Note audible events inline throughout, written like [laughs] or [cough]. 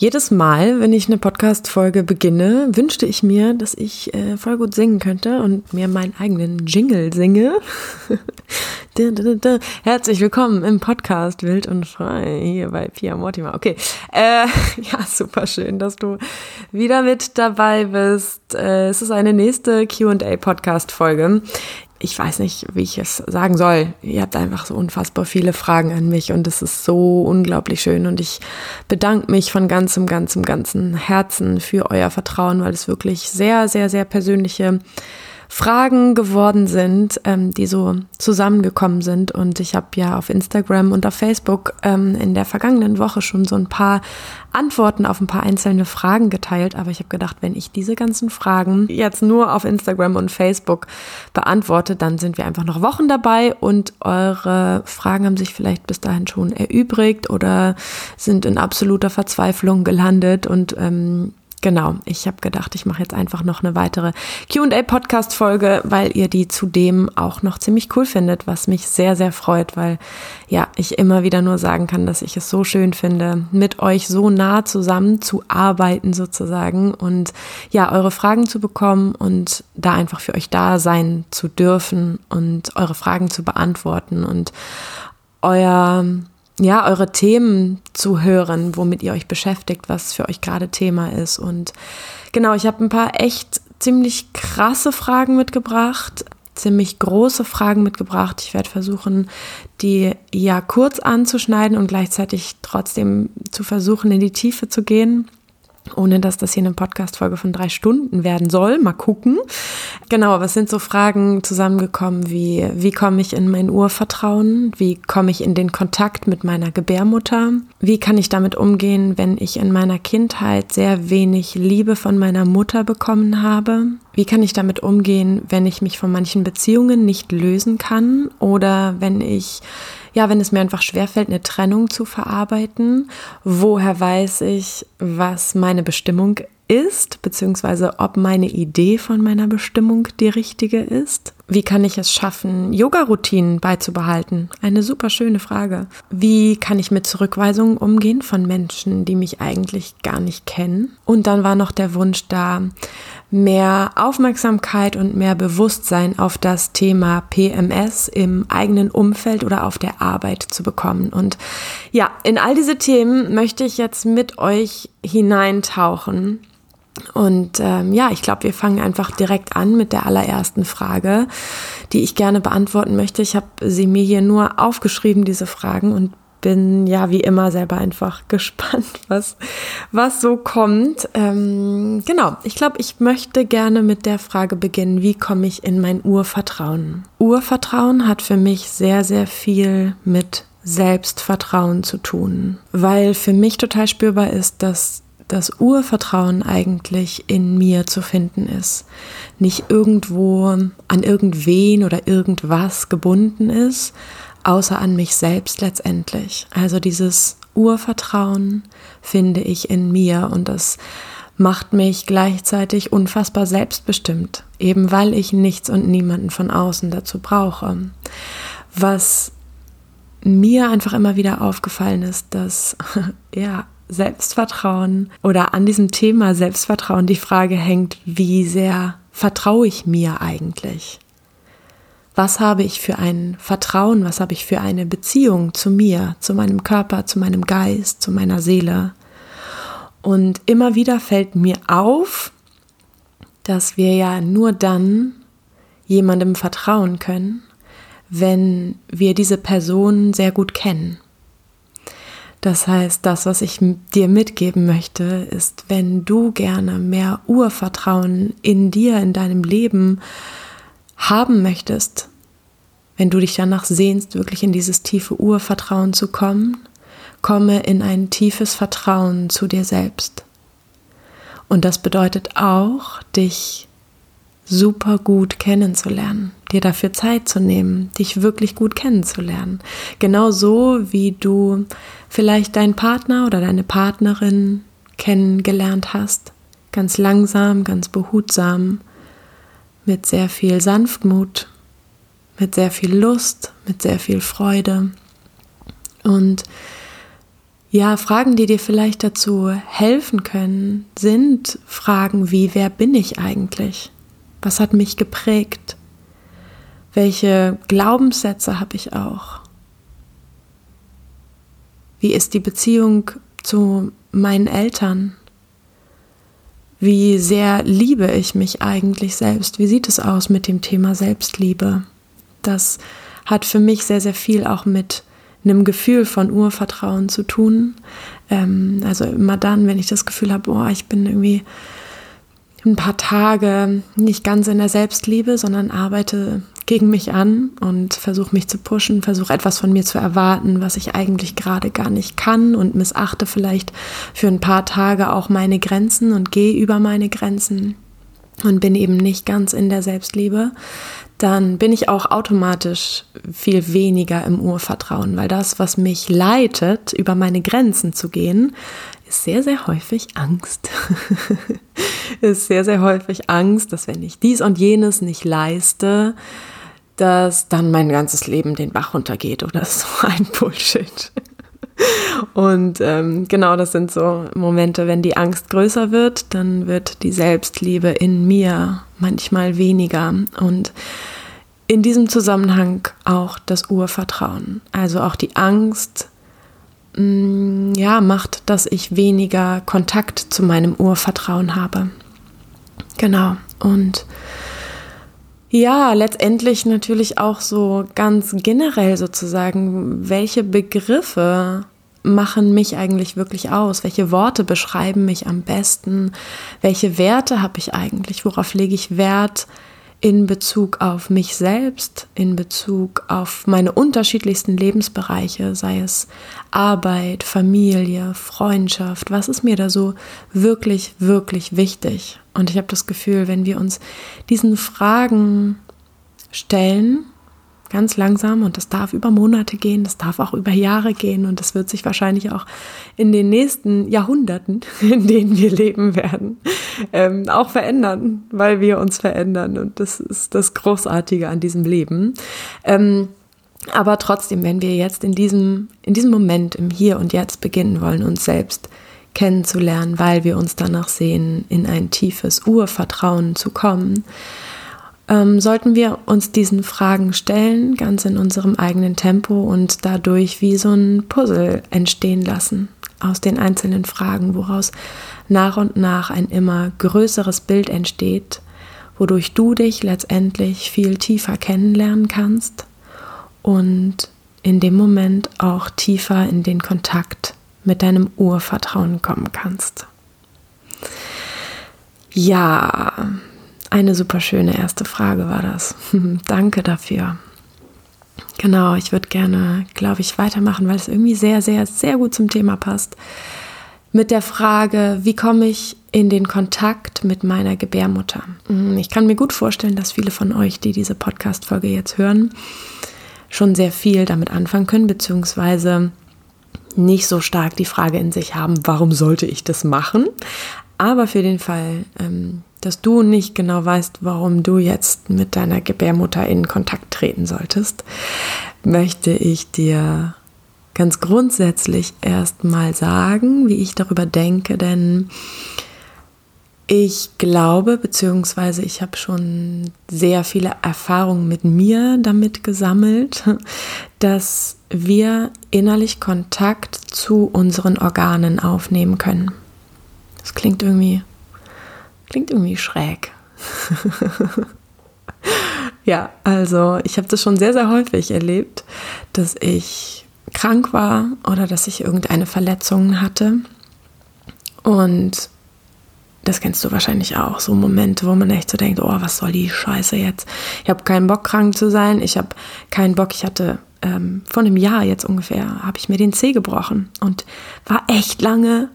Jedes Mal, wenn ich eine Podcast-Folge beginne, wünschte ich mir, dass ich äh, voll gut singen könnte und mir meinen eigenen Jingle singe. [laughs] Herzlich willkommen im Podcast Wild und Frei hier bei Pia Mortimer. Okay, äh, [laughs] ja, super schön, dass du wieder mit dabei bist. Äh, es ist eine nächste Q&A-Podcast-Folge ich weiß nicht, wie ich es sagen soll. Ihr habt einfach so unfassbar viele Fragen an mich und es ist so unglaublich schön und ich bedanke mich von ganzem, ganzem, ganzem Herzen für euer Vertrauen, weil es wirklich sehr, sehr, sehr persönliche Fragen geworden sind, ähm, die so zusammengekommen sind. Und ich habe ja auf Instagram und auf Facebook ähm, in der vergangenen Woche schon so ein paar Antworten auf ein paar einzelne Fragen geteilt. Aber ich habe gedacht, wenn ich diese ganzen Fragen jetzt nur auf Instagram und Facebook beantworte, dann sind wir einfach noch Wochen dabei und eure Fragen haben sich vielleicht bis dahin schon erübrigt oder sind in absoluter Verzweiflung gelandet und ähm, Genau, ich habe gedacht, ich mache jetzt einfach noch eine weitere QA-Podcast-Folge, weil ihr die zudem auch noch ziemlich cool findet, was mich sehr, sehr freut, weil ja, ich immer wieder nur sagen kann, dass ich es so schön finde, mit euch so nah zusammen zu arbeiten sozusagen und ja, eure Fragen zu bekommen und da einfach für euch da sein zu dürfen und eure Fragen zu beantworten und euer ja, eure Themen zu hören, womit ihr euch beschäftigt, was für euch gerade Thema ist. Und genau, ich habe ein paar echt ziemlich krasse Fragen mitgebracht, ziemlich große Fragen mitgebracht. Ich werde versuchen, die ja kurz anzuschneiden und gleichzeitig trotzdem zu versuchen, in die Tiefe zu gehen ohne dass das hier eine Podcast-Folge von drei Stunden werden soll. Mal gucken. Genau, es sind so Fragen zusammengekommen wie, wie komme ich in mein Urvertrauen? Wie komme ich in den Kontakt mit meiner Gebärmutter? Wie kann ich damit umgehen, wenn ich in meiner Kindheit sehr wenig Liebe von meiner Mutter bekommen habe? Wie kann ich damit umgehen, wenn ich mich von manchen Beziehungen nicht lösen kann oder wenn ich ja, wenn es mir einfach schwerfällt, eine Trennung zu verarbeiten, woher weiß ich, was meine Bestimmung ist, beziehungsweise ob meine Idee von meiner Bestimmung die richtige ist? Wie kann ich es schaffen, Yoga-Routinen beizubehalten? Eine super schöne Frage. Wie kann ich mit Zurückweisungen umgehen von Menschen, die mich eigentlich gar nicht kennen? Und dann war noch der Wunsch da, mehr Aufmerksamkeit und mehr Bewusstsein auf das Thema PMS im eigenen Umfeld oder auf der Arbeit zu bekommen. Und ja, in all diese Themen möchte ich jetzt mit euch hineintauchen und ähm, ja, ich glaube, wir fangen einfach direkt an mit der allerersten Frage, die ich gerne beantworten möchte. Ich habe sie mir hier nur aufgeschrieben, diese Fragen, und bin ja wie immer selber einfach [laughs] gespannt, was, was so kommt. Ähm, genau, ich glaube, ich möchte gerne mit der Frage beginnen, wie komme ich in mein Urvertrauen? Urvertrauen hat für mich sehr, sehr viel mit Selbstvertrauen zu tun, weil für mich total spürbar ist, dass das Urvertrauen eigentlich in mir zu finden ist. Nicht irgendwo an irgendwen oder irgendwas gebunden ist, außer an mich selbst letztendlich. Also dieses Urvertrauen finde ich in mir und das macht mich gleichzeitig unfassbar selbstbestimmt, eben weil ich nichts und niemanden von außen dazu brauche. Was mir einfach immer wieder aufgefallen ist, dass [laughs] ja Selbstvertrauen oder an diesem Thema Selbstvertrauen die Frage hängt, wie sehr vertraue ich mir eigentlich? Was habe ich für ein Vertrauen, was habe ich für eine Beziehung zu mir, zu meinem Körper, zu meinem Geist, zu meiner Seele? Und immer wieder fällt mir auf, dass wir ja nur dann jemandem vertrauen können, wenn wir diese Person sehr gut kennen. Das heißt, das, was ich dir mitgeben möchte, ist, wenn du gerne mehr Urvertrauen in dir, in deinem Leben haben möchtest, wenn du dich danach sehnst, wirklich in dieses tiefe Urvertrauen zu kommen, komme in ein tiefes Vertrauen zu dir selbst. Und das bedeutet auch, dich super gut kennenzulernen, dir dafür Zeit zu nehmen, dich wirklich gut kennenzulernen. Genauso wie du vielleicht deinen Partner oder deine Partnerin kennengelernt hast, ganz langsam, ganz behutsam, mit sehr viel Sanftmut, mit sehr viel Lust, mit sehr viel Freude. Und Ja, Fragen, die dir vielleicht dazu helfen können, sind Fragen wie, wer bin ich eigentlich? Was hat mich geprägt? Welche Glaubenssätze habe ich auch? Wie ist die Beziehung zu meinen Eltern? Wie sehr liebe ich mich eigentlich selbst? Wie sieht es aus mit dem Thema Selbstliebe? Das hat für mich sehr, sehr viel auch mit einem Gefühl von Urvertrauen zu tun. Ähm, also immer dann, wenn ich das Gefühl habe, boah, ich bin irgendwie ein paar Tage nicht ganz in der Selbstliebe, sondern arbeite gegen mich an und versuche mich zu pushen, versuche etwas von mir zu erwarten, was ich eigentlich gerade gar nicht kann und missachte vielleicht für ein paar Tage auch meine Grenzen und gehe über meine Grenzen und bin eben nicht ganz in der Selbstliebe, dann bin ich auch automatisch viel weniger im Urvertrauen, weil das, was mich leitet, über meine Grenzen zu gehen, ist sehr, sehr häufig Angst. [laughs] ist sehr, sehr häufig Angst, dass wenn ich dies und jenes nicht leiste, dass dann mein ganzes Leben den Bach runtergeht oder [laughs] so ein Bullshit. Und ähm, genau das sind so Momente, wenn die Angst größer wird, dann wird die Selbstliebe in mir manchmal weniger. Und in diesem Zusammenhang auch das Urvertrauen. Also auch die Angst, ja, macht, dass ich weniger Kontakt zu meinem Urvertrauen habe. Genau. Und ja, letztendlich natürlich auch so ganz generell sozusagen, welche Begriffe machen mich eigentlich wirklich aus? Welche Worte beschreiben mich am besten? Welche Werte habe ich eigentlich? Worauf lege ich Wert in Bezug auf mich selbst, in Bezug auf meine unterschiedlichsten Lebensbereiche, sei es Arbeit, Familie, Freundschaft? Was ist mir da so wirklich, wirklich wichtig? Und ich habe das Gefühl, wenn wir uns diesen Fragen stellen, ganz langsam und das darf über Monate gehen, das darf auch über Jahre gehen und das wird sich wahrscheinlich auch in den nächsten Jahrhunderten, [laughs] in denen wir leben werden, ähm, auch verändern, weil wir uns verändern und das ist das Großartige an diesem Leben. Ähm, aber trotzdem, wenn wir jetzt in diesem, in diesem Moment, im Hier und Jetzt beginnen wollen, uns selbst kennenzulernen, weil wir uns danach sehen, in ein tiefes Urvertrauen zu kommen, ähm, sollten wir uns diesen Fragen stellen, ganz in unserem eigenen Tempo und dadurch wie so ein Puzzle entstehen lassen aus den einzelnen Fragen, woraus nach und nach ein immer größeres Bild entsteht, wodurch du dich letztendlich viel tiefer kennenlernen kannst und in dem Moment auch tiefer in den Kontakt mit deinem Urvertrauen kommen kannst. Ja, eine super schöne erste Frage war das. [laughs] Danke dafür. Genau, ich würde gerne, glaube ich, weitermachen, weil es irgendwie sehr, sehr, sehr gut zum Thema passt. Mit der Frage, wie komme ich in den Kontakt mit meiner Gebärmutter? Hm, ich kann mir gut vorstellen, dass viele von euch, die diese Podcast-Folge jetzt hören, schon sehr viel damit anfangen können, beziehungsweise nicht so stark die Frage in sich haben, warum sollte ich das machen? Aber für den Fall, ähm, dass du nicht genau weißt, warum du jetzt mit deiner Gebärmutter in Kontakt treten solltest, möchte ich dir ganz grundsätzlich erstmal sagen, wie ich darüber denke, denn ich glaube, beziehungsweise ich habe schon sehr viele Erfahrungen mit mir damit gesammelt, [laughs] dass wir innerlich Kontakt zu unseren Organen aufnehmen können. Das klingt irgendwie Klingt irgendwie schräg. [laughs] ja, also ich habe das schon sehr, sehr häufig erlebt, dass ich krank war oder dass ich irgendeine Verletzung hatte. Und das kennst du wahrscheinlich auch, so Momente, wo man echt so denkt, oh, was soll die Scheiße jetzt? Ich habe keinen Bock, krank zu sein. Ich habe keinen Bock. Ich hatte ähm, vor einem Jahr jetzt ungefähr, habe ich mir den Zeh gebrochen und war echt lange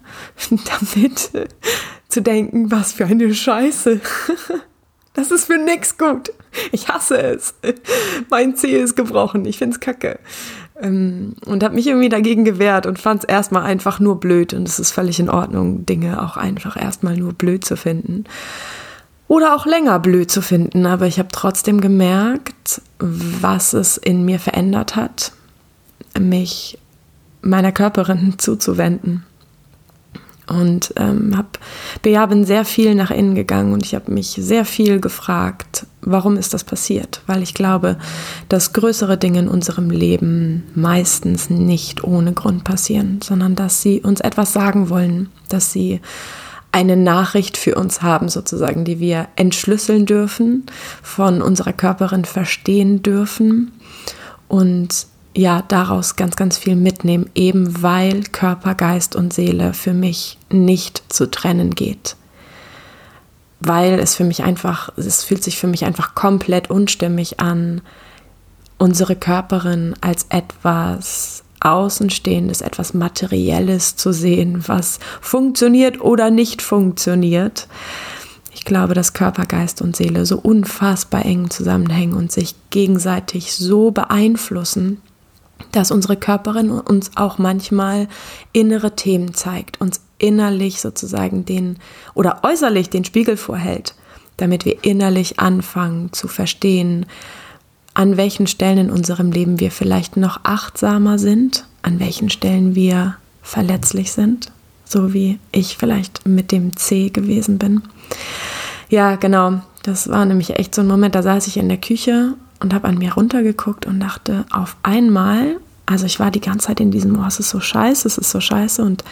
[laughs] damit zu denken, was für eine Scheiße. [laughs] Das ist für nix gut. Ich hasse es. Mein Zeh ist gebrochen. Ich find's kacke. Ähm, und habe mich irgendwie dagegen gewehrt und fand es erstmal einfach nur blöd. Und es ist völlig in Ordnung, Dinge auch einfach erstmal nur blöd zu finden. Oder auch länger blöd zu finden. Aber ich habe trotzdem gemerkt, was es in mir verändert hat. Mich meiner Körperin [laughs] zuzuwenden. Und ähm, hab, ja, bin sehr viel nach innen gegangen und ich habe mich sehr viel gefragt, warum ist das passiert? Weil ich glaube, dass größere Dinge in unserem Leben meistens nicht ohne Grund passieren, sondern dass sie uns etwas sagen wollen, dass sie eine Nachricht für uns haben, sozusagen, die wir entschlüsseln dürfen, von unserer Körperin verstehen dürfen und ja, daraus ganz, ganz viel mitnehmen, eben weil Körper, Geist und Seele für mich nicht zu trennen geht. Weil es für mich einfach, es fühlt sich für mich einfach komplett unstimmig an, unsere Körperin als etwas Außenstehendes, etwas Materielles zu sehen, was funktioniert oder nicht funktioniert. Ich glaube, dass Körper, Geist und Seele so unfassbar eng zusammenhängen und sich gegenseitig so beeinflussen, dass unsere Körperin uns auch manchmal innere Themen zeigt, uns innerlich sozusagen den oder äußerlich den Spiegel vorhält, damit wir innerlich anfangen zu verstehen, an welchen Stellen in unserem Leben wir vielleicht noch achtsamer sind, an welchen Stellen wir verletzlich sind, so wie ich vielleicht mit dem C gewesen bin. Ja, genau, das war nämlich echt so ein Moment, da saß ich in der Küche und habe an mir runtergeguckt und dachte auf einmal, also ich war die ganze Zeit in diesem, oh, es ist so scheiße, es ist so scheiße und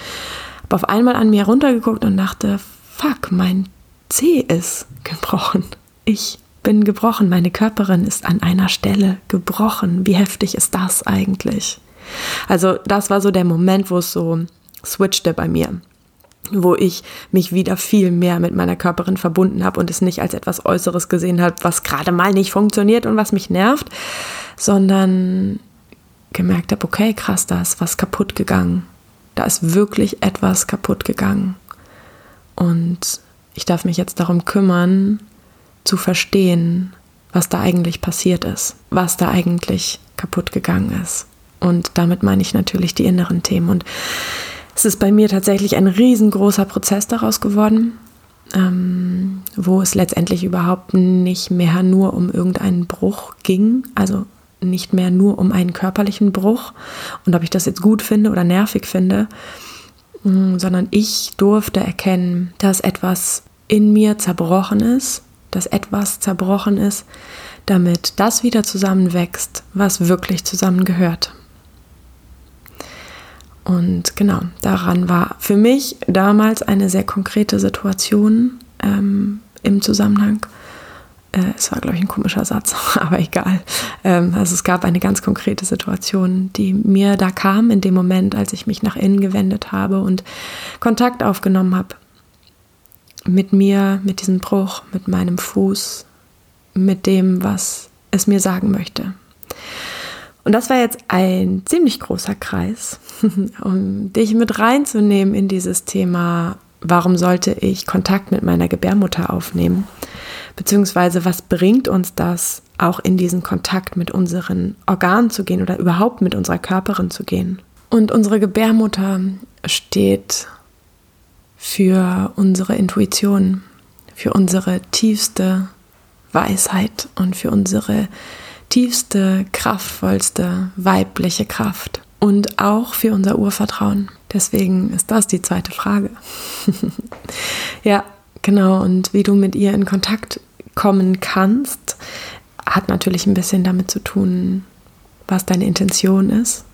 habe auf einmal an mir runtergeguckt und dachte, fuck, mein C ist gebrochen. Ich bin gebrochen, meine Körperin ist an einer Stelle gebrochen. Wie heftig ist das eigentlich? Also das war so der Moment, wo es so switchte bei mir, wo ich mich wieder viel mehr mit meiner Körperin verbunden habe und es nicht als etwas Äußeres gesehen habe, was gerade mal nicht funktioniert und was mich nervt, sondern gemerkt habe, okay, krass, da ist was kaputt gegangen. Da ist wirklich etwas kaputt gegangen. Und ich darf mich jetzt darum kümmern, zu verstehen, was da eigentlich passiert ist, was da eigentlich kaputt gegangen ist. Und damit meine ich natürlich die inneren Themen. Und es ist bei mir tatsächlich ein riesengroßer Prozess daraus geworden, ähm, wo es letztendlich überhaupt nicht mehr nur um irgendeinen Bruch ging, also nicht mehr nur um einen körperlichen Bruch und ob ich das jetzt gut finde oder nervig finde, mm, sondern ich durfte erkennen, dass etwas in mir zerbrochen ist dass etwas zerbrochen ist, damit das wieder zusammenwächst, was wirklich zusammengehört. Und genau, daran war für mich damals eine sehr konkrete Situation ähm, im Zusammenhang. Äh, es war, glaube ich, ein komischer Satz, [laughs] aber egal. Ähm, also es gab eine ganz konkrete Situation, die mir da kam in dem Moment, als ich mich nach innen gewendet habe und Kontakt aufgenommen habe mit mir, mit diesem Bruch, mit meinem Fuß, mit dem, was es mir sagen möchte. Und das war jetzt ein ziemlich großer Kreis, [laughs] um dich mit reinzunehmen in dieses Thema, warum sollte ich Kontakt mit meiner Gebärmutter aufnehmen? Beziehungsweise was bringt uns das, auch in diesen Kontakt mit unseren Organen zu gehen oder überhaupt mit unserer Körperin zu gehen? Und unsere Gebärmutter steht für unsere Intuition, für unsere tiefste Weisheit und für unsere tiefste, kraftvollste weibliche Kraft und auch für unser Urvertrauen. Deswegen ist das die zweite Frage. [laughs] ja, genau. Und wie du mit ihr in Kontakt kommen kannst, hat natürlich ein bisschen damit zu tun, was deine Intention ist.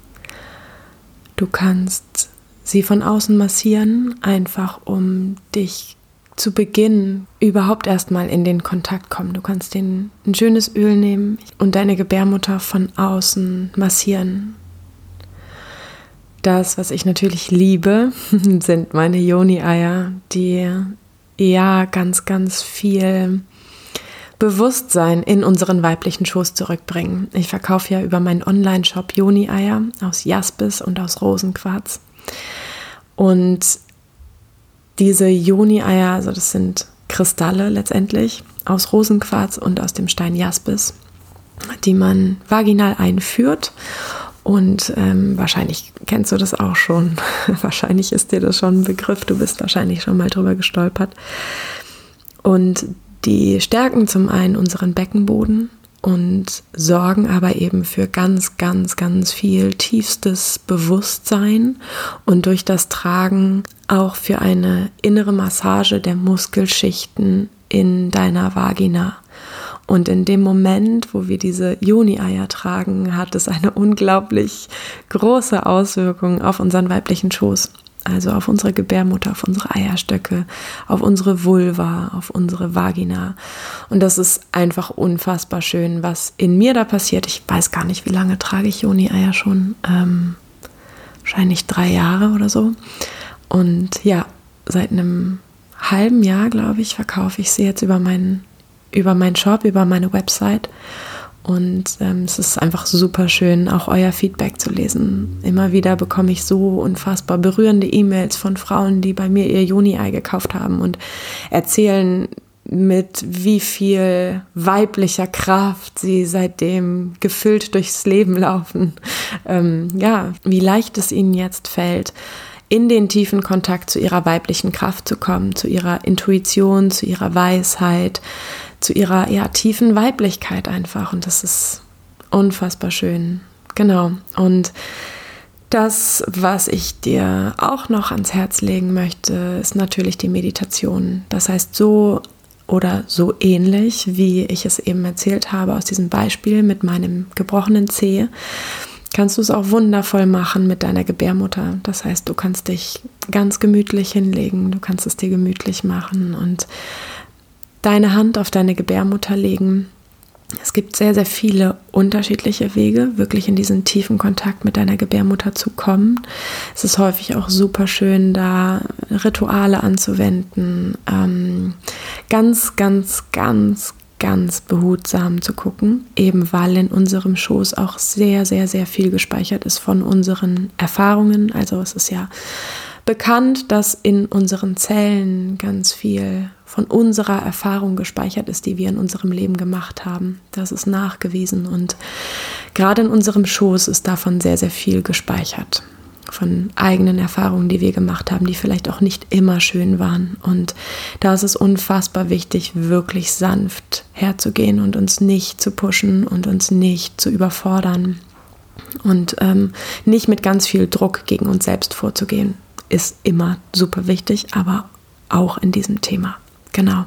Du kannst sie von außen massieren, einfach um dich zu Beginn überhaupt erstmal in den Kontakt kommen. Du kannst den, ein schönes Öl nehmen und deine Gebärmutter von außen massieren. Das, was ich natürlich liebe, [laughs] sind meine Yoni-Eier, die ja ganz, ganz viel Bewusstsein in unseren weiblichen Schoß zurückbringen. Ich verkaufe ja über meinen Online-Shop Yoni-Eier aus Jaspis und aus Rosenquarz. Und diese Joni-Eier, also das sind Kristalle letztendlich aus Rosenquarz und aus dem Stein Jaspis, die man vaginal einführt. Und ähm, wahrscheinlich kennst du das auch schon. [laughs] wahrscheinlich ist dir das schon ein Begriff. Du bist wahrscheinlich schon mal drüber gestolpert. Und die stärken zum einen unseren Beckenboden, und sorgen aber eben für ganz, ganz, ganz viel tiefstes Bewusstsein und durch das Tragen auch für eine innere Massage der Muskelschichten in deiner Vagina. Und in dem Moment, wo wir diese Juni-Eier tragen, hat es eine unglaublich große Auswirkung auf unseren weiblichen Schoß. Also auf unsere Gebärmutter, auf unsere Eierstöcke, auf unsere Vulva, auf unsere Vagina. Und das ist einfach unfassbar schön, was in mir da passiert. Ich weiß gar nicht, wie lange trage ich Juni-Eier schon. Ähm, wahrscheinlich drei Jahre oder so. Und ja, seit einem halben Jahr, glaube ich, verkaufe ich sie jetzt über meinen über meinen Shop, über meine Website. Und ähm, es ist einfach super schön, auch euer Feedback zu lesen. Immer wieder bekomme ich so unfassbar berührende E-Mails von Frauen, die bei mir ihr Juni-Ei gekauft haben und erzählen, mit wie viel weiblicher Kraft sie seitdem gefüllt durchs Leben laufen. Ähm, ja, wie leicht es ihnen jetzt fällt, in den tiefen Kontakt zu ihrer weiblichen Kraft zu kommen, zu ihrer Intuition, zu ihrer Weisheit, zu ihrer ja, tiefen Weiblichkeit einfach. Und das ist unfassbar schön. Genau. Und das, was ich dir auch noch ans Herz legen möchte, ist natürlich die Meditation. Das heißt, so oder so ähnlich, wie ich es eben erzählt habe aus diesem Beispiel mit meinem gebrochenen Zeh, kannst du es auch wundervoll machen mit deiner Gebärmutter. Das heißt, du kannst dich ganz gemütlich hinlegen, du kannst es dir gemütlich machen und deine Hand auf deine Gebärmutter legen. Es gibt sehr, sehr viele unterschiedliche Wege, wirklich in diesen tiefen Kontakt mit deiner Gebärmutter zu kommen. Es ist häufig auch super schön, da Rituale anzuwenden, ähm, ganz, ganz, ganz, ganz behutsam zu gucken, eben weil in unserem Schoß auch sehr, sehr, sehr viel gespeichert ist von unseren Erfahrungen. Also es ist ja bekannt, dass in unseren Zellen ganz viel von unserer Erfahrung gespeichert ist, die wir in unserem Leben gemacht haben. Das ist nachgewiesen und gerade in unserem Schoß ist davon sehr, sehr viel gespeichert. Von eigenen Erfahrungen, die wir gemacht haben, die vielleicht auch nicht immer schön waren. Und da ist es unfassbar wichtig, wirklich sanft herzugehen und uns nicht zu pushen und uns nicht zu überfordern und ähm, nicht mit ganz viel Druck gegen uns selbst vorzugehen ist immer super wichtig, aber auch in diesem Thema. Genau.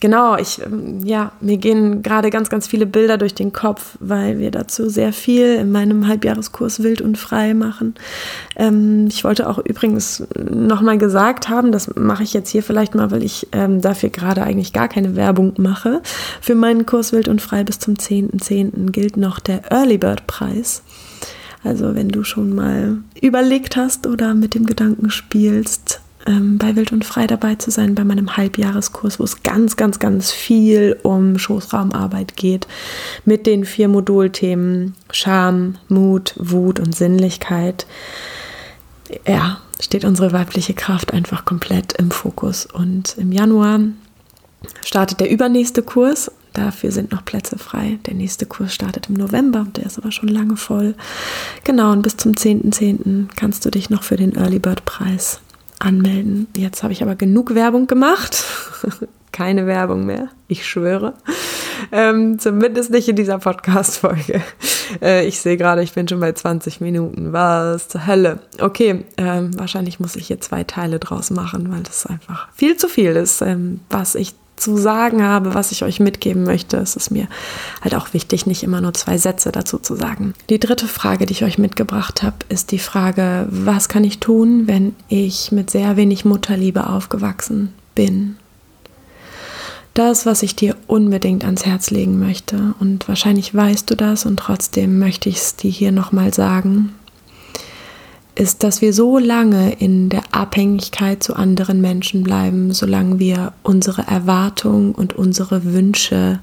Genau, ich, ähm, ja, mir gehen gerade ganz, ganz viele Bilder durch den Kopf, weil wir dazu sehr viel in meinem Halbjahreskurs Wild und Frei machen. Ähm, ich wollte auch übrigens nochmal gesagt haben, das mache ich jetzt hier vielleicht mal, weil ich ähm, dafür gerade eigentlich gar keine Werbung mache. Für meinen Kurs Wild und Frei bis zum 10.10. .10. gilt noch der Early Bird Preis. Also wenn du schon mal überlegt hast oder mit dem Gedanken spielst, ähm, bei Wild und Frei dabei zu sein, bei meinem Halbjahreskurs, wo es ganz, ganz, ganz viel um Schoßraumarbeit geht, mit den vier Modulthemen Scham, Mut, Wut und Sinnlichkeit. Ja, steht unsere weibliche Kraft einfach komplett im Fokus. Und im Januar startet der übernächste Kurs Dafür sind noch Plätze frei. Der nächste Kurs startet im November, der ist aber schon lange voll. Genau, und bis zum 10.10. .10. kannst du dich noch für den Early Bird Preis anmelden. Jetzt habe ich aber genug Werbung gemacht. [laughs] Keine Werbung mehr, ich schwöre. Ähm, zumindest nicht in dieser Podcast-Folge. [laughs] Äh, ich sehe gerade, ich bin schon bei 20 Minuten. Was zur Hölle? Okay, ähm, wahrscheinlich muss ich hier zwei Teile draus machen, weil das einfach viel zu viel ist, ähm, was ich zu sagen habe, was ich euch mitgeben möchte. Es ist mir halt auch wichtig, nicht immer nur zwei Sätze dazu zu sagen. Die dritte Frage, die ich euch mitgebracht habe, ist die Frage, was kann ich tun, wenn ich mit sehr wenig Mutterliebe aufgewachsen bin? Das, was ich dir unbedingt ans Herz legen möchte. Und wahrscheinlich weißt du das und trotzdem möchte ich es dir hier nochmal sagen ist, dass wir so lange in der Abhängigkeit zu anderen Menschen bleiben, solange wir unsere Erwartungen und unsere Wünsche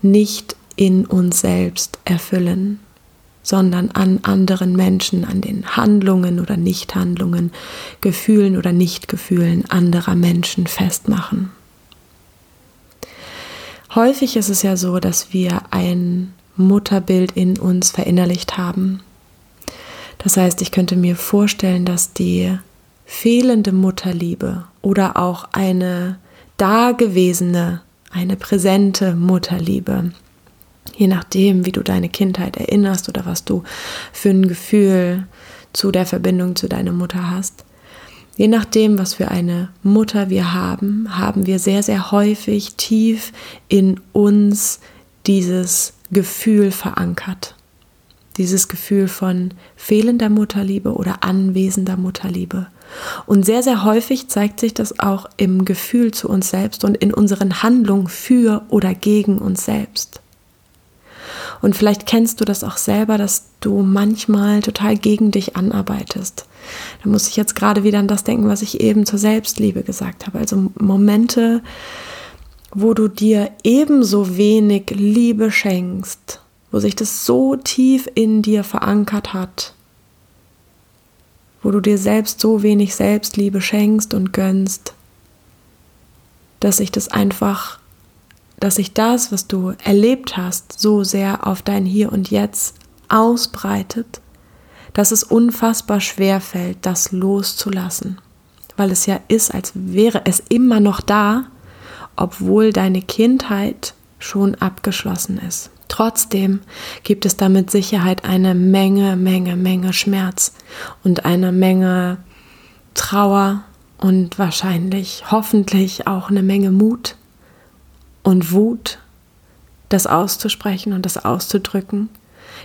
nicht in uns selbst erfüllen, sondern an anderen Menschen, an den Handlungen oder Nichthandlungen, Gefühlen oder Nichtgefühlen anderer Menschen festmachen. Häufig ist es ja so, dass wir ein Mutterbild in uns verinnerlicht haben das heißt, ich könnte mir vorstellen, dass die fehlende Mutterliebe oder auch eine dagewesene, eine präsente Mutterliebe Je nachdem, wie du deine Kindheit erinnerst oder was du für ein Gefühl zu der Verbindung zu deiner Mutter hast. Je nachdem, was für eine Mutter wir haben, haben wir sehr, sehr häufig tief in uns dieses Gefühl verankert. Dieses Gefühl von fehlender Mutterliebe oder anwesender Mutterliebe. Und sehr, sehr häufig zeigt sich das auch im Gefühl zu uns selbst und in unseren Handlungen für oder gegen uns selbst. Und vielleicht kennst du das auch selber, dass du manchmal total gegen dich anarbeitest. Da muss ich jetzt gerade wieder an das denken, was ich eben zur Selbstliebe gesagt habe. Also Momente, wo du dir ebenso wenig Liebe schenkst, wo sich das so tief in dir verankert hat, wo du dir selbst so wenig Selbstliebe schenkst und gönnst, dass sich das einfach, dass sich das, was du erlebt hast, so sehr auf dein Hier und Jetzt ausbreitet, dass es unfassbar schwer fällt, das loszulassen, weil es ja ist, als wäre es immer noch da, obwohl deine Kindheit schon abgeschlossen ist. Trotzdem gibt es da mit Sicherheit eine Menge, Menge, Menge Schmerz und eine Menge Trauer und wahrscheinlich, hoffentlich auch eine Menge Mut und Wut, das auszusprechen und das auszudrücken,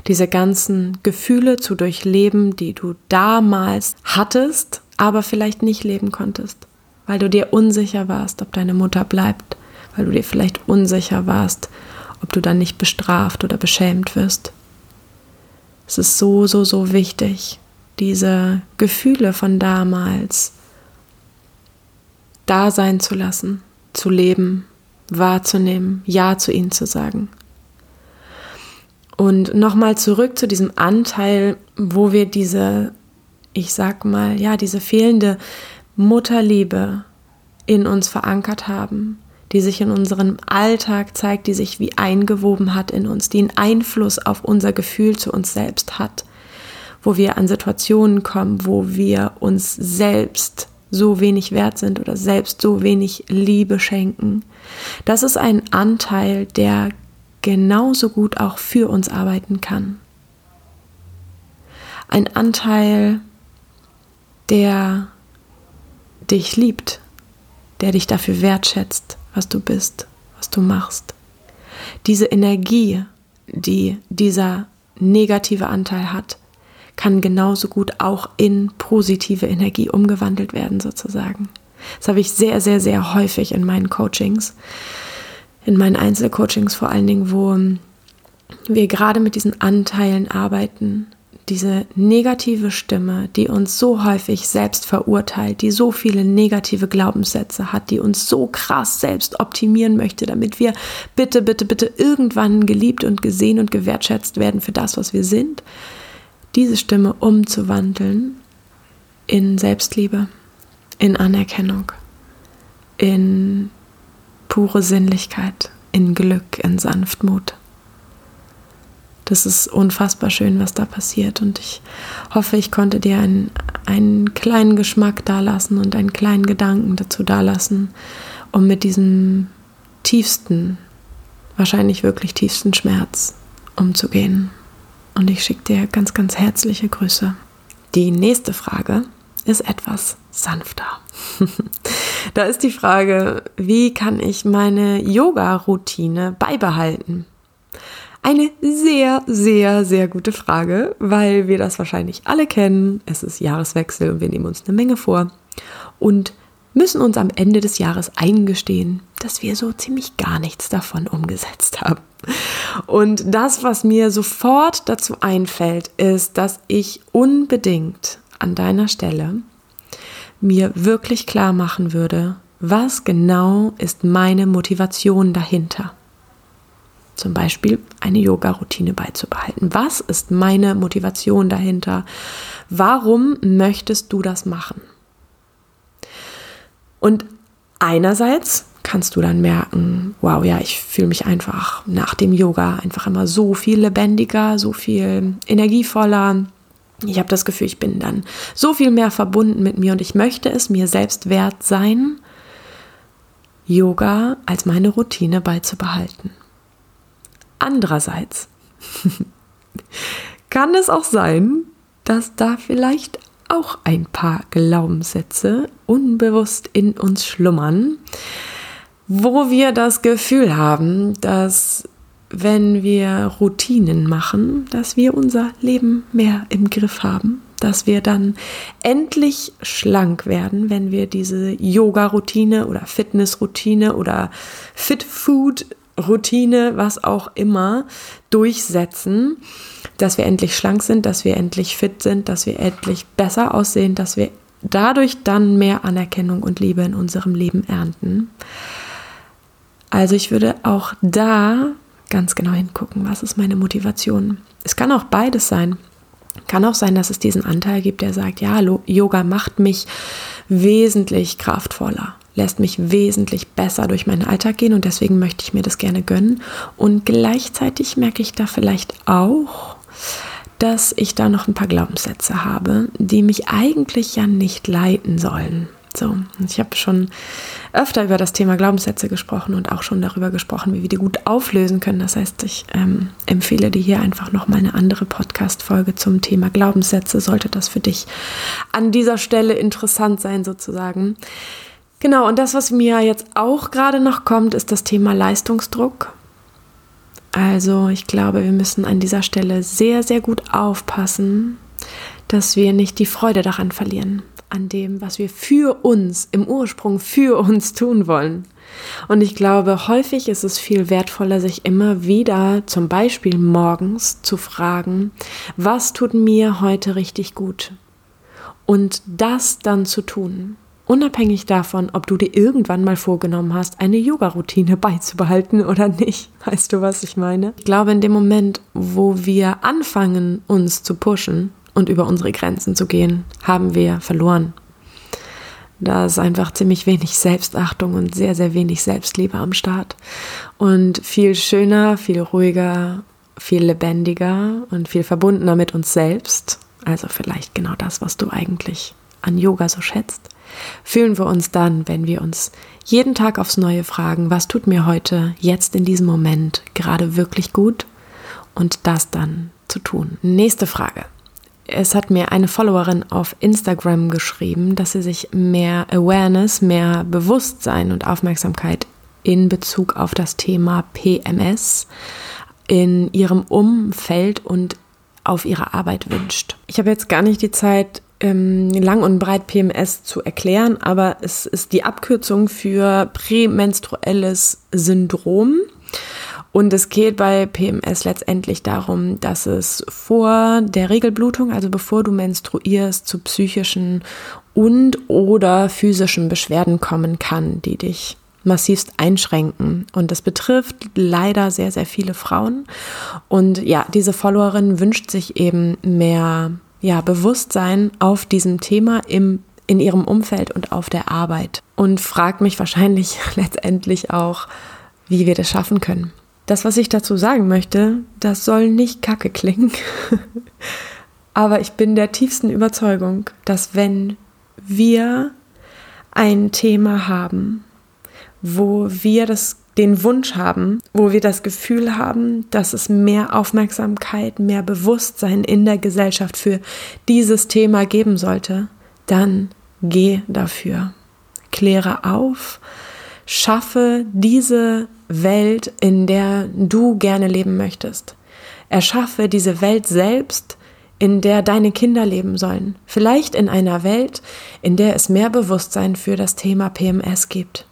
diese ganzen Gefühle zu durchleben, die du damals hattest, aber vielleicht nicht leben konntest weil du dir unsicher warst, ob deine Mutter bleibt, weil du dir vielleicht unsicher warst, ob du dann nicht bestraft oder beschämt wirst. Es ist so, so, so wichtig, diese Gefühle von damals da sein zu lassen, zu leben, wahrzunehmen, Ja zu ihnen zu sagen. Und nochmal zurück zu diesem Anteil, wo wir diese, ich sag mal, ja, diese fehlende Mutterliebe in uns verankert haben, die sich in unserem Alltag zeigt, die sich wie eingewoben hat in uns, die einen Einfluss auf unser Gefühl zu uns selbst hat, wo wir an Situationen kommen, wo wir uns selbst so wenig wert sind oder selbst so wenig Liebe schenken. Das ist ein Anteil, der genauso gut auch für uns arbeiten kann. Ein Anteil, der dich liebt, der dich dafür wertschätzt, was du bist, was du machst. Diese Energie, die dieser negative Anteil hat, kann genauso gut auch in positive Energie umgewandelt werden, sozusagen. Das habe ich sehr, sehr, sehr häufig in meinen Coachings, in meinen Einzelcoachings vor allen Dingen, wo wir gerade mit diesen Anteilen arbeiten, diese negative Stimme, die uns so häufig selbst verurteilt, die so viele negative Glaubenssätze hat, die uns so krass selbst optimieren möchte, damit wir bitte, bitte, bitte irgendwann geliebt und gesehen und gewertschätzt werden für das, was wir sind, diese Stimme umzuwandeln in Selbstliebe, in Anerkennung, in pure Sinnlichkeit, in Glück, in Sanftmut das ist unfassbar schön, was da passiert. Und ich hoffe, ich konnte dir einen, einen kleinen Geschmack dalassen und einen kleinen Gedanken dazu dalassen, um mit diesem tiefsten, wahrscheinlich wirklich tiefsten Schmerz umzugehen. Und ich schicke dir ganz, ganz herzliche Grüße. Die nächste Frage ist etwas sanfter. [laughs] da ist die Frage, wie kann ich meine Yoga-Routine beibehalten? Eine sehr, sehr, sehr gute Frage, weil wir das wahrscheinlich alle kennen. Es ist Jahreswechsel und wir nehmen uns eine Menge vor und müssen uns am Ende des Jahres eingestehen, dass wir so ziemlich gar nichts davon umgesetzt haben. Und das, was mir sofort dazu einfällt, ist, dass ich unbedingt an deiner Stelle mir wirklich klar machen würde, was genau ist meine Motivation dahinter zum Beispiel eine Yoga-Routine beizubehalten. Was ist meine Motivation dahinter? Warum möchtest du das machen? Und einerseits kannst du dann merken, wow, ja, ich fühle mich einfach nach dem Yoga einfach immer so viel lebendiger, so viel energievoller. Ich habe das Gefühl, ich bin dann so viel mehr verbunden mit mir und ich möchte es mir selbst wert sein, Yoga als meine Routine beizubehalten. Andererseits [laughs] kann es auch sein, dass da vielleicht auch ein paar Glaubenssätze unbewusst in uns schlummern, wo wir das Gefühl haben, dass wenn wir Routinen machen, dass wir unser Leben mehr im Griff haben, dass wir dann endlich schlank werden, wenn wir diese Yoga-Routine oder Fitness-Routine oder Fit-Food-Routine, was auch immer, durchsetzen, dass wir endlich schlank sind, dass wir endlich fit sind, dass wir endlich besser aussehen, dass wir dadurch dann mehr Anerkennung und Liebe in unserem Leben ernten. Also ich würde auch da ganz genau hingucken, was ist meine Motivation. Es kann auch beides sein. Kann auch sein, dass es diesen Anteil gibt, der sagt, ja, Yoga macht mich wesentlich kraftvoller, lässt mich wesentlich besser durch meinen Alltag gehen und deswegen möchte ich mir das gerne gönnen. Und gleichzeitig merke ich da vielleicht auch, dass ich da noch ein paar Glaubenssätze habe, die mich eigentlich ja nicht leiten sollen. So, ich habe schon öfter über das Thema Glaubenssätze gesprochen und auch schon darüber gesprochen, wie wir die gut auflösen können. Das heißt, ich ähm, empfehle dir hier einfach noch mal eine andere Podcast-Folge zum Thema Glaubenssätze. Sollte das für dich an dieser Stelle interessant sein, sozusagen. Genau, und das, was mir jetzt auch gerade noch kommt, ist das Thema Leistungsdruck. Also, ich glaube, wir müssen an dieser Stelle sehr, sehr gut aufpassen, dass wir nicht die Freude daran verlieren an dem, was wir für uns, im Ursprung für uns tun wollen. Und ich glaube, häufig ist es viel wertvoller, sich immer wieder, zum Beispiel morgens, zu fragen, was tut mir heute richtig gut? Und das dann zu tun. Unabhängig davon, ob du dir irgendwann mal vorgenommen hast, eine Yoga-Routine [laughs] beizubehalten oder nicht. Weißt du, was ich meine? Ich glaube, in dem Moment, wo wir anfangen, uns zu pushen, und über unsere Grenzen zu gehen, haben wir verloren. Da ist einfach ziemlich wenig Selbstachtung und sehr, sehr wenig Selbstliebe am Start. Und viel schöner, viel ruhiger, viel lebendiger und viel verbundener mit uns selbst. Also vielleicht genau das, was du eigentlich an Yoga so schätzt. Fühlen wir uns dann, wenn wir uns jeden Tag aufs Neue fragen, was tut mir heute, jetzt in diesem Moment gerade wirklich gut und das dann zu tun. Nächste Frage es hat mir eine Followerin auf Instagram geschrieben, dass sie sich mehr Awareness, mehr Bewusstsein und Aufmerksamkeit in Bezug auf das Thema PMS in ihrem Umfeld und auf ihre Arbeit wünscht. Ich habe jetzt gar nicht die Zeit, ähm, lang und breit PMS zu erklären, aber es ist die Abkürzung für prämenstruelles Syndrom. Und es geht bei PMS letztendlich darum, dass es vor der Regelblutung, also bevor du menstruierst, zu psychischen und oder physischen Beschwerden kommen kann, die dich massivst einschränken. Und das betrifft leider sehr, sehr viele Frauen. Und ja, diese Followerin wünscht sich eben mehr ja, Bewusstsein auf diesem Thema im, in ihrem Umfeld und auf der Arbeit. Und fragt mich wahrscheinlich [laughs] letztendlich auch, wie wir das schaffen können. Das, was ich dazu sagen möchte, das soll nicht kacke klingen. [laughs] Aber ich bin der tiefsten Überzeugung, dass wenn wir ein Thema haben, wo wir das, den Wunsch haben, wo wir das Gefühl haben, dass es mehr Aufmerksamkeit, mehr Bewusstsein in der Gesellschaft für dieses Thema geben sollte, dann geh dafür. Kläre auf, schaffe diese Welt, in der du gerne leben möchtest. Erschaffe diese Welt selbst, in der deine Kinder leben sollen. Vielleicht in einer Welt, in der es mehr Bewusstsein für das Thema PMS gibt.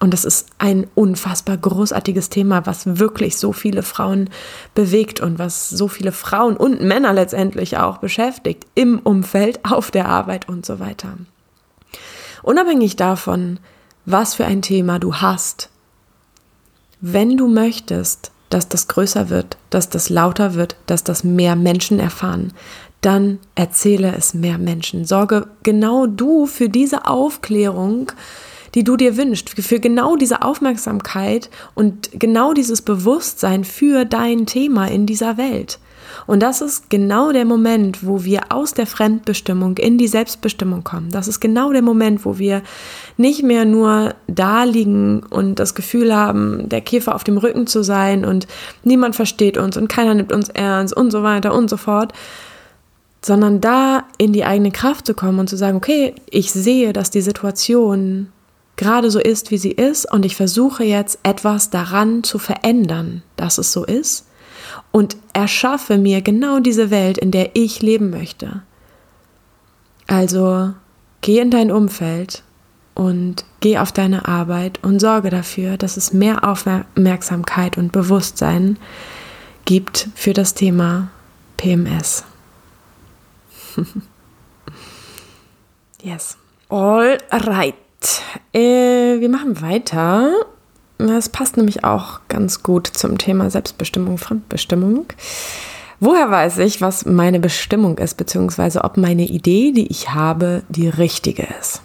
Und das ist ein unfassbar großartiges Thema, was wirklich so viele Frauen bewegt und was so viele Frauen und Männer letztendlich auch beschäftigt im Umfeld, auf der Arbeit und so weiter. Unabhängig davon, was für ein Thema du hast, wenn du möchtest, dass das größer wird, dass das lauter wird, dass das mehr Menschen erfahren, dann erzähle es mehr Menschen. Sorge genau du für diese Aufklärung, die du dir wünschst, für genau diese Aufmerksamkeit und genau dieses Bewusstsein für dein Thema in dieser Welt. Und das ist genau der Moment, wo wir aus der Fremdbestimmung in die Selbstbestimmung kommen. Das ist genau der Moment, wo wir nicht mehr nur da liegen und das Gefühl haben, der Käfer auf dem Rücken zu sein und niemand versteht uns und keiner nimmt uns ernst und so weiter und so fort, sondern da in die eigene Kraft zu kommen und zu sagen, okay, ich sehe, dass die Situation gerade so ist, wie sie ist und ich versuche jetzt etwas daran zu verändern, dass es so ist und erschaffe mir genau diese Welt, in der ich leben möchte. Also geh in dein Umfeld und geh auf deine Arbeit und sorge dafür, dass es mehr Aufmerksamkeit und Bewusstsein gibt für das Thema PMS. [laughs] yes. All right. Äh, wir machen weiter. Das passt nämlich auch ganz gut zum Thema Selbstbestimmung, Fremdbestimmung. Woher weiß ich, was meine Bestimmung ist, beziehungsweise ob meine Idee, die ich habe, die richtige ist?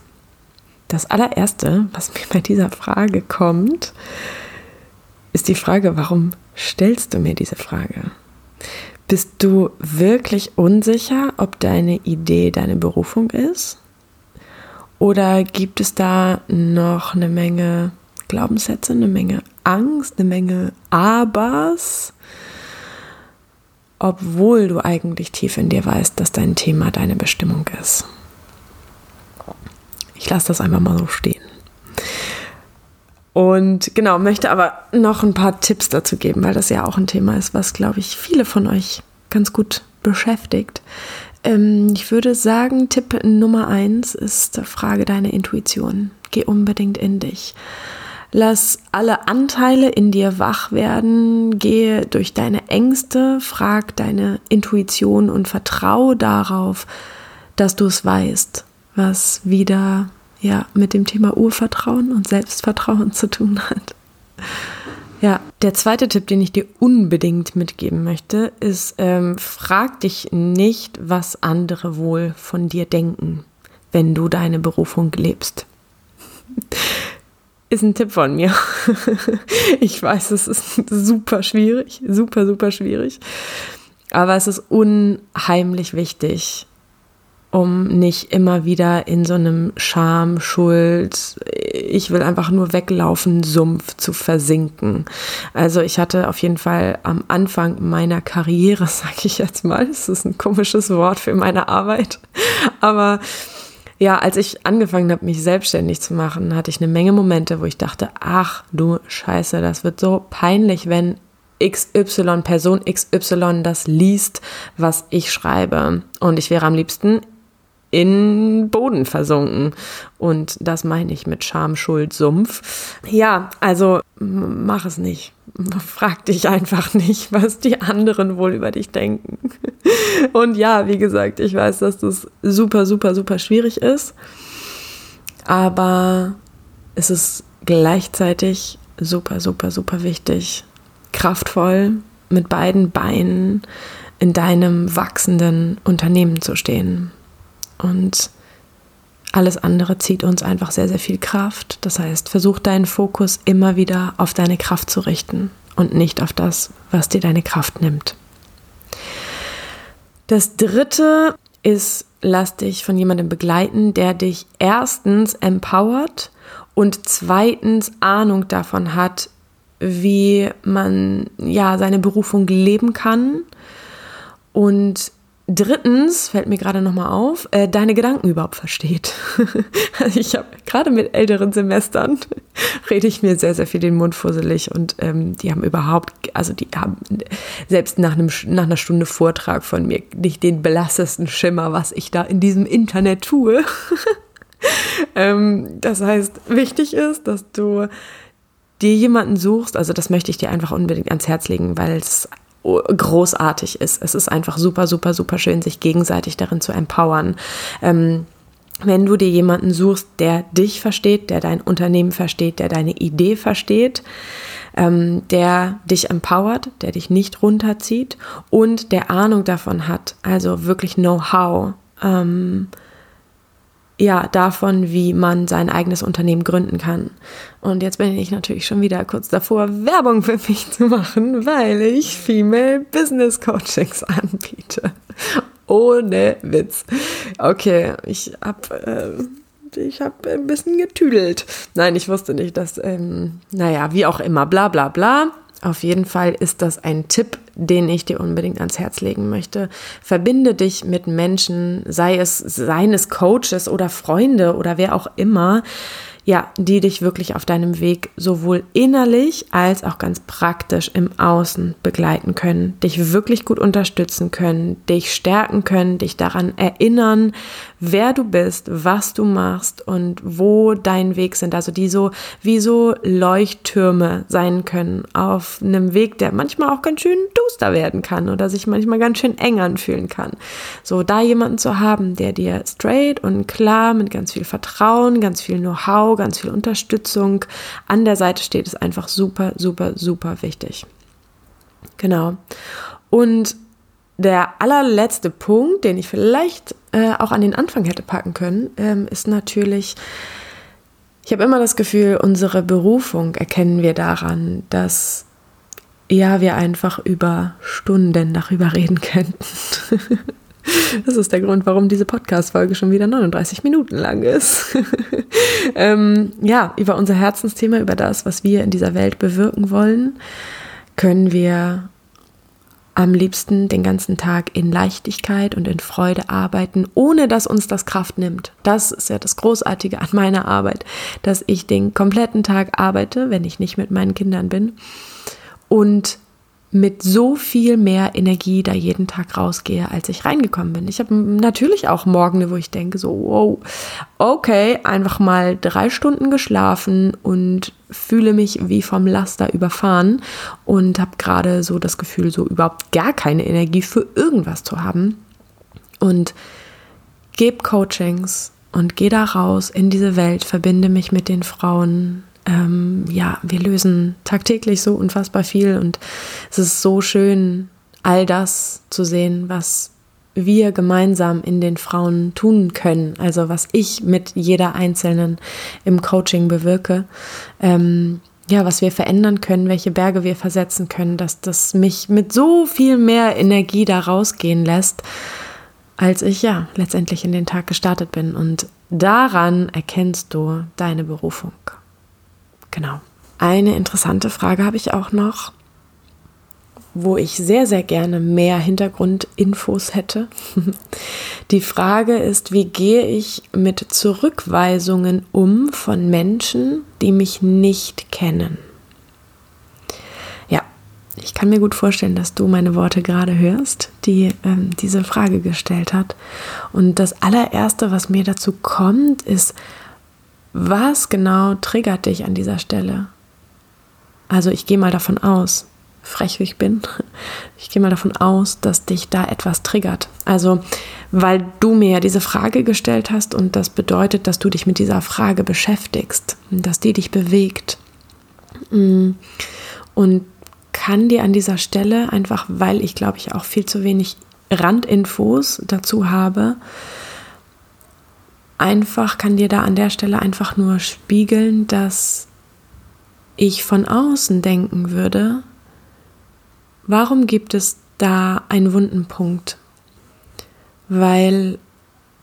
Das allererste, was mir bei dieser Frage kommt, ist die Frage, warum stellst du mir diese Frage? Bist du wirklich unsicher, ob deine Idee deine Berufung ist? Oder gibt es da noch eine Menge Glaubenssätze, eine Menge Angst, eine Menge Abers, obwohl du eigentlich tief in dir weißt, dass dein Thema deine Bestimmung ist? Ich lasse das einfach mal so stehen. Und genau, möchte aber noch ein paar Tipps dazu geben, weil das ja auch ein Thema ist, was, glaube ich, viele von euch ganz gut beschäftigt. Ähm, ich würde sagen, Tipp Nummer eins ist, frage deine Intuition. Geh unbedingt in dich. Lass alle Anteile in dir wach werden. Gehe durch deine Ängste, frag deine Intuition und vertraue darauf, dass du es weißt, was wieder ja mit dem Thema Urvertrauen und Selbstvertrauen [laughs] zu tun hat. Ja, der zweite Tipp, den ich dir unbedingt mitgeben möchte, ist, ähm, frag dich nicht, was andere wohl von dir denken, wenn du deine Berufung lebst. Ist ein Tipp von mir. [laughs] ich weiß, es ist super schwierig, super, super schwierig. Aber es ist unheimlich wichtig, um nicht immer wieder in so einem Scham, Schuld, ich will einfach nur weglaufen, Sumpf zu versinken. Also ich hatte auf jeden Fall am Anfang meiner Karriere, [laughs] sage ich jetzt mal, das ist ein komisches Wort für meine Arbeit, aber ja, als ich angefangen habe, mich selbstständig zu machen, hatte ich eine Menge Momente, wo ich dachte, ach du Scheiße, das wird so peinlich, wenn XY, Person XY das liest, was ich schreibe. Und ich wäre am liebsten in Boden versunken. Und das meine ich mit Scham, Schuld, Sumpf. Ja, also mach es nicht. Frag dich einfach nicht, [laughs] was die anderen wohl über dich denken. [laughs] Und ja, wie gesagt, ich weiß, dass das super, super, super schwierig ist. Aber es ist gleichzeitig super, super, super wichtig, kraftvoll mit beiden Beinen in deinem wachsenden Unternehmen zu stehen. Und alles andere zieht uns einfach sehr, sehr viel Kraft. Das heißt, versuch deinen Fokus immer wieder auf deine Kraft zu richten und nicht auf das, was dir deine Kraft nimmt. Das dritte ist, lass dich von jemandem begleiten, der dich erstens empowert und zweitens Ahnung davon hat, wie man ja seine Berufung leben kann und Drittens fällt mir gerade nochmal auf, äh, deine Gedanken überhaupt versteht. [laughs] ich habe gerade mit älteren Semestern [laughs] rede ich mir sehr, sehr viel den Mund fusselig und ähm, die haben überhaupt, also die haben selbst nach, einem, nach einer Stunde Vortrag von mir nicht den belassesten Schimmer, was ich da in diesem Internet tue. [laughs] ähm, das heißt, wichtig ist, dass du dir jemanden suchst, also das möchte ich dir einfach unbedingt ans Herz legen, weil es großartig ist. Es ist einfach super, super, super schön, sich gegenseitig darin zu empowern. Ähm, wenn du dir jemanden suchst, der dich versteht, der dein Unternehmen versteht, der deine Idee versteht, ähm, der dich empowert, der dich nicht runterzieht und der Ahnung davon hat, also wirklich Know-how, ähm, ja, davon, wie man sein eigenes Unternehmen gründen kann. Und jetzt bin ich natürlich schon wieder kurz davor, Werbung für mich zu machen, weil ich Female Business Coachings anbiete. Ohne Witz. Okay, ich hab, äh, ich hab ein bisschen getüdelt. Nein, ich wusste nicht, dass, ähm, naja, wie auch immer, bla bla bla. Auf jeden Fall ist das ein Tipp, den ich dir unbedingt ans Herz legen möchte. Verbinde dich mit Menschen, sei es seines Coaches oder Freunde oder wer auch immer, ja, die dich wirklich auf deinem Weg sowohl innerlich als auch ganz praktisch im Außen begleiten können, dich wirklich gut unterstützen können, dich stärken können, dich daran erinnern, wer du bist, was du machst und wo dein Weg sind. Also die so wie so Leuchttürme sein können auf einem Weg, der manchmal auch ganz schön duster werden kann oder sich manchmal ganz schön eng anfühlen kann. So da jemanden zu haben, der dir straight und klar mit ganz viel Vertrauen, ganz viel Know-how, ganz viel Unterstützung an der Seite steht, ist einfach super, super, super wichtig. Genau. Und der allerletzte Punkt, den ich vielleicht äh, auch an den Anfang hätte packen können, ähm, ist natürlich, ich habe immer das Gefühl, unsere Berufung erkennen wir daran, dass ja, wir einfach über Stunden darüber reden [laughs] könnten. [laughs] das ist der Grund, warum diese Podcast-Folge schon wieder 39 Minuten lang ist. [laughs] ähm, ja, über unser Herzensthema, über das, was wir in dieser Welt bewirken wollen, können wir am liebsten den ganzen Tag in Leichtigkeit und in Freude arbeiten, ohne dass uns das Kraft nimmt. Das ist ja das Großartige an meiner Arbeit, dass ich den kompletten Tag arbeite, wenn ich nicht mit meinen Kindern bin und mit so viel mehr Energie da jeden Tag rausgehe, als ich reingekommen bin. Ich habe natürlich auch Morgen, wo ich denke, so, wow, okay, einfach mal drei Stunden geschlafen und fühle mich wie vom Laster überfahren und habe gerade so das Gefühl, so überhaupt gar keine Energie für irgendwas zu haben. Und gebe Coachings und gehe da raus in diese Welt, verbinde mich mit den Frauen, ähm, ja, wir lösen tagtäglich so unfassbar viel und es ist so schön, all das zu sehen, was wir gemeinsam in den Frauen tun können, also was ich mit jeder Einzelnen im Coaching bewirke, ähm, ja, was wir verändern können, welche Berge wir versetzen können, dass das mich mit so viel mehr Energie da rausgehen lässt, als ich ja letztendlich in den Tag gestartet bin. Und daran erkennst du deine Berufung. Genau. Eine interessante Frage habe ich auch noch, wo ich sehr, sehr gerne mehr Hintergrundinfos hätte. [laughs] Die Frage ist, wie gehe ich mit Zurückweisungen um von Menschen, die mich nicht kennen? Ja, ich kann mir gut vorstellen, dass du meine Worte gerade hörst, die ähm, diese Frage gestellt hat. Und das allererste, was mir dazu kommt, ist, was genau triggert dich an dieser Stelle? Also ich gehe mal davon aus, frech wie ich bin, [laughs] ich gehe mal davon aus, dass dich da etwas triggert. Also weil du mir ja diese Frage gestellt hast und das bedeutet, dass du dich mit dieser Frage beschäftigst, dass die dich bewegt. Mm. Und kann dir an dieser Stelle einfach, weil ich glaube ich auch viel zu wenig Randinfos dazu habe, einfach, kann dir da an der Stelle einfach nur spiegeln, dass ich von außen denken würde, warum gibt es da einen wunden Punkt? Weil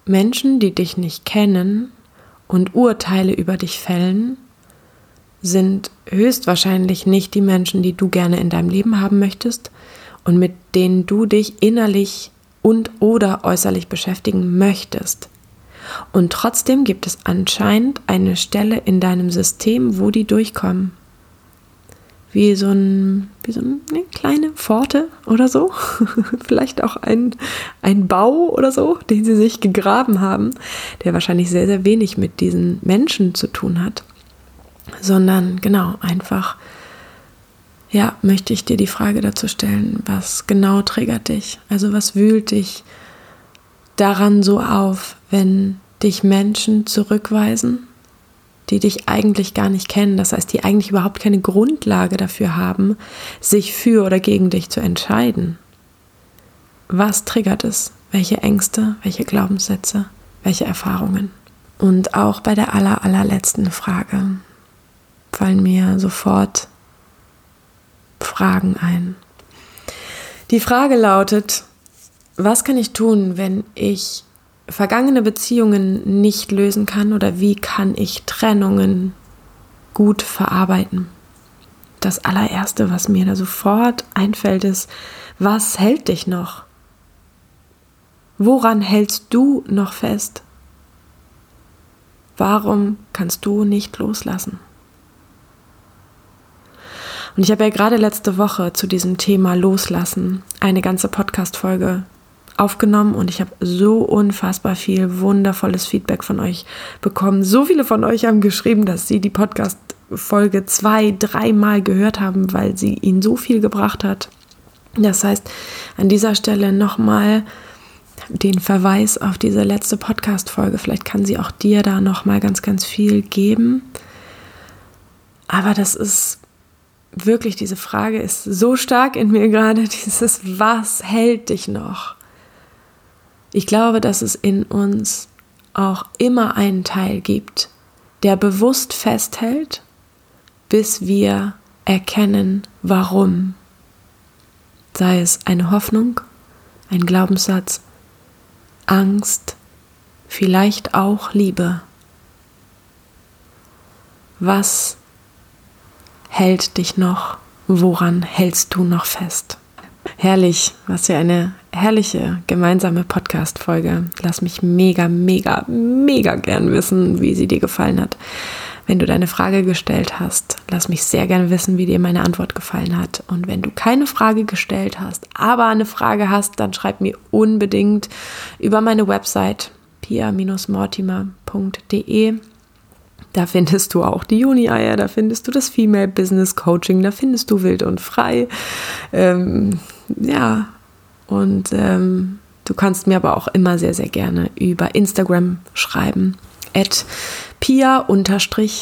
Menschen, die dich nicht kennen und Urteile über dich fällen, sind höchstwahrscheinlich nicht die Menschen, die du gerne in deinem Leben haben möchtest und mit denen du dich innerlich und oder äußerlich beschäftigen möchtest. Und trotzdem gibt es anscheinend eine Stelle in deinem System, wo die durchkommen. Wie so, ein, wie so eine kleine Pforte oder so. [laughs] Vielleicht auch ein, ein Bau oder so, den sie sich gegraben haben, der wahrscheinlich sehr, sehr wenig mit diesen Menschen zu tun hat. Sondern genau, einfach, ja, möchte ich dir die Frage dazu stellen, was genau triggert dich? Also was wühlt dich daran so auf, wenn dich Menschen zurückweisen, die dich eigentlich gar nicht kennen, das heißt, die eigentlich überhaupt keine Grundlage dafür haben, sich für oder gegen dich zu entscheiden. Was triggert es? Welche Ängste, welche Glaubenssätze, welche Erfahrungen? Und auch bei der aller, allerletzten Frage fallen mir sofort Fragen ein. Die Frage lautet, was kann ich tun, wenn ich vergangene Beziehungen nicht lösen kann oder wie kann ich Trennungen gut verarbeiten? Das allererste, was mir da sofort einfällt, ist, was hält dich noch? Woran hältst du noch fest? Warum kannst du nicht loslassen? Und ich habe ja gerade letzte Woche zu diesem Thema Loslassen eine ganze Podcast-Folge aufgenommen und ich habe so unfassbar viel wundervolles Feedback von euch bekommen. So viele von euch haben geschrieben, dass sie die Podcast-Folge zwei, dreimal gehört haben, weil sie ihnen so viel gebracht hat. Das heißt, an dieser Stelle nochmal den Verweis auf diese letzte Podcast-Folge. Vielleicht kann sie auch dir da nochmal ganz, ganz viel geben. Aber das ist wirklich, diese Frage ist so stark in mir gerade, [laughs] dieses Was hält dich noch? Ich glaube, dass es in uns auch immer einen Teil gibt, der bewusst festhält, bis wir erkennen, warum. Sei es eine Hoffnung, ein Glaubenssatz, Angst, vielleicht auch Liebe. Was hält dich noch? Woran hältst du noch fest? Herrlich, was für eine herrliche gemeinsame Podcast-Folge. Lass mich mega, mega, mega gern wissen, wie sie dir gefallen hat. Wenn du deine Frage gestellt hast, lass mich sehr gern wissen, wie dir meine Antwort gefallen hat. Und wenn du keine Frage gestellt hast, aber eine Frage hast, dann schreib mir unbedingt über meine Website pia-mortimer.de da findest du auch die Juni-Eier, da findest du das Female Business Coaching, da findest du wild und frei. Ähm, ja, und ähm, du kannst mir aber auch immer sehr, sehr gerne über Instagram schreiben. At pia-mortimer.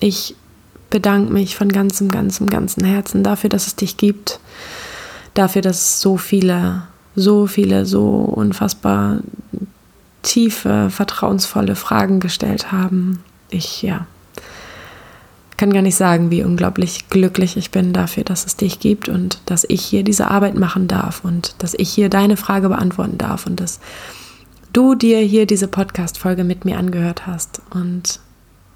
Ich bedanke mich von ganzem, ganzem, ganzem Herzen dafür, dass es dich gibt. Dafür, dass so viele, so viele, so unfassbar tiefe, vertrauensvolle Fragen gestellt haben. Ich, ja, kann gar nicht sagen, wie unglaublich glücklich ich bin dafür, dass es dich gibt und dass ich hier diese Arbeit machen darf und dass ich hier deine Frage beantworten darf und dass du dir hier diese Podcast-Folge mit mir angehört hast und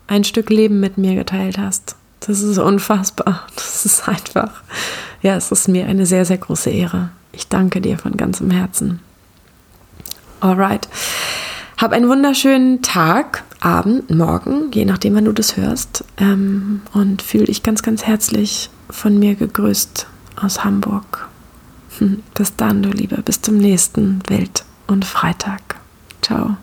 ein Stück Leben mit mir geteilt hast. Das ist unfassbar. Das ist einfach, ja, es ist mir eine sehr, sehr große Ehre. Ich danke dir von ganzem Herzen. Alright. Hab einen wunderschönen Tag, Abend, Morgen, je nachdem, wann du das hörst. Ähm, und fühle dich ganz, ganz herzlich von mir gegrüßt aus Hamburg. [laughs] Bis dann, du Liebe. Bis zum nächsten Welt- und Freitag. Ciao.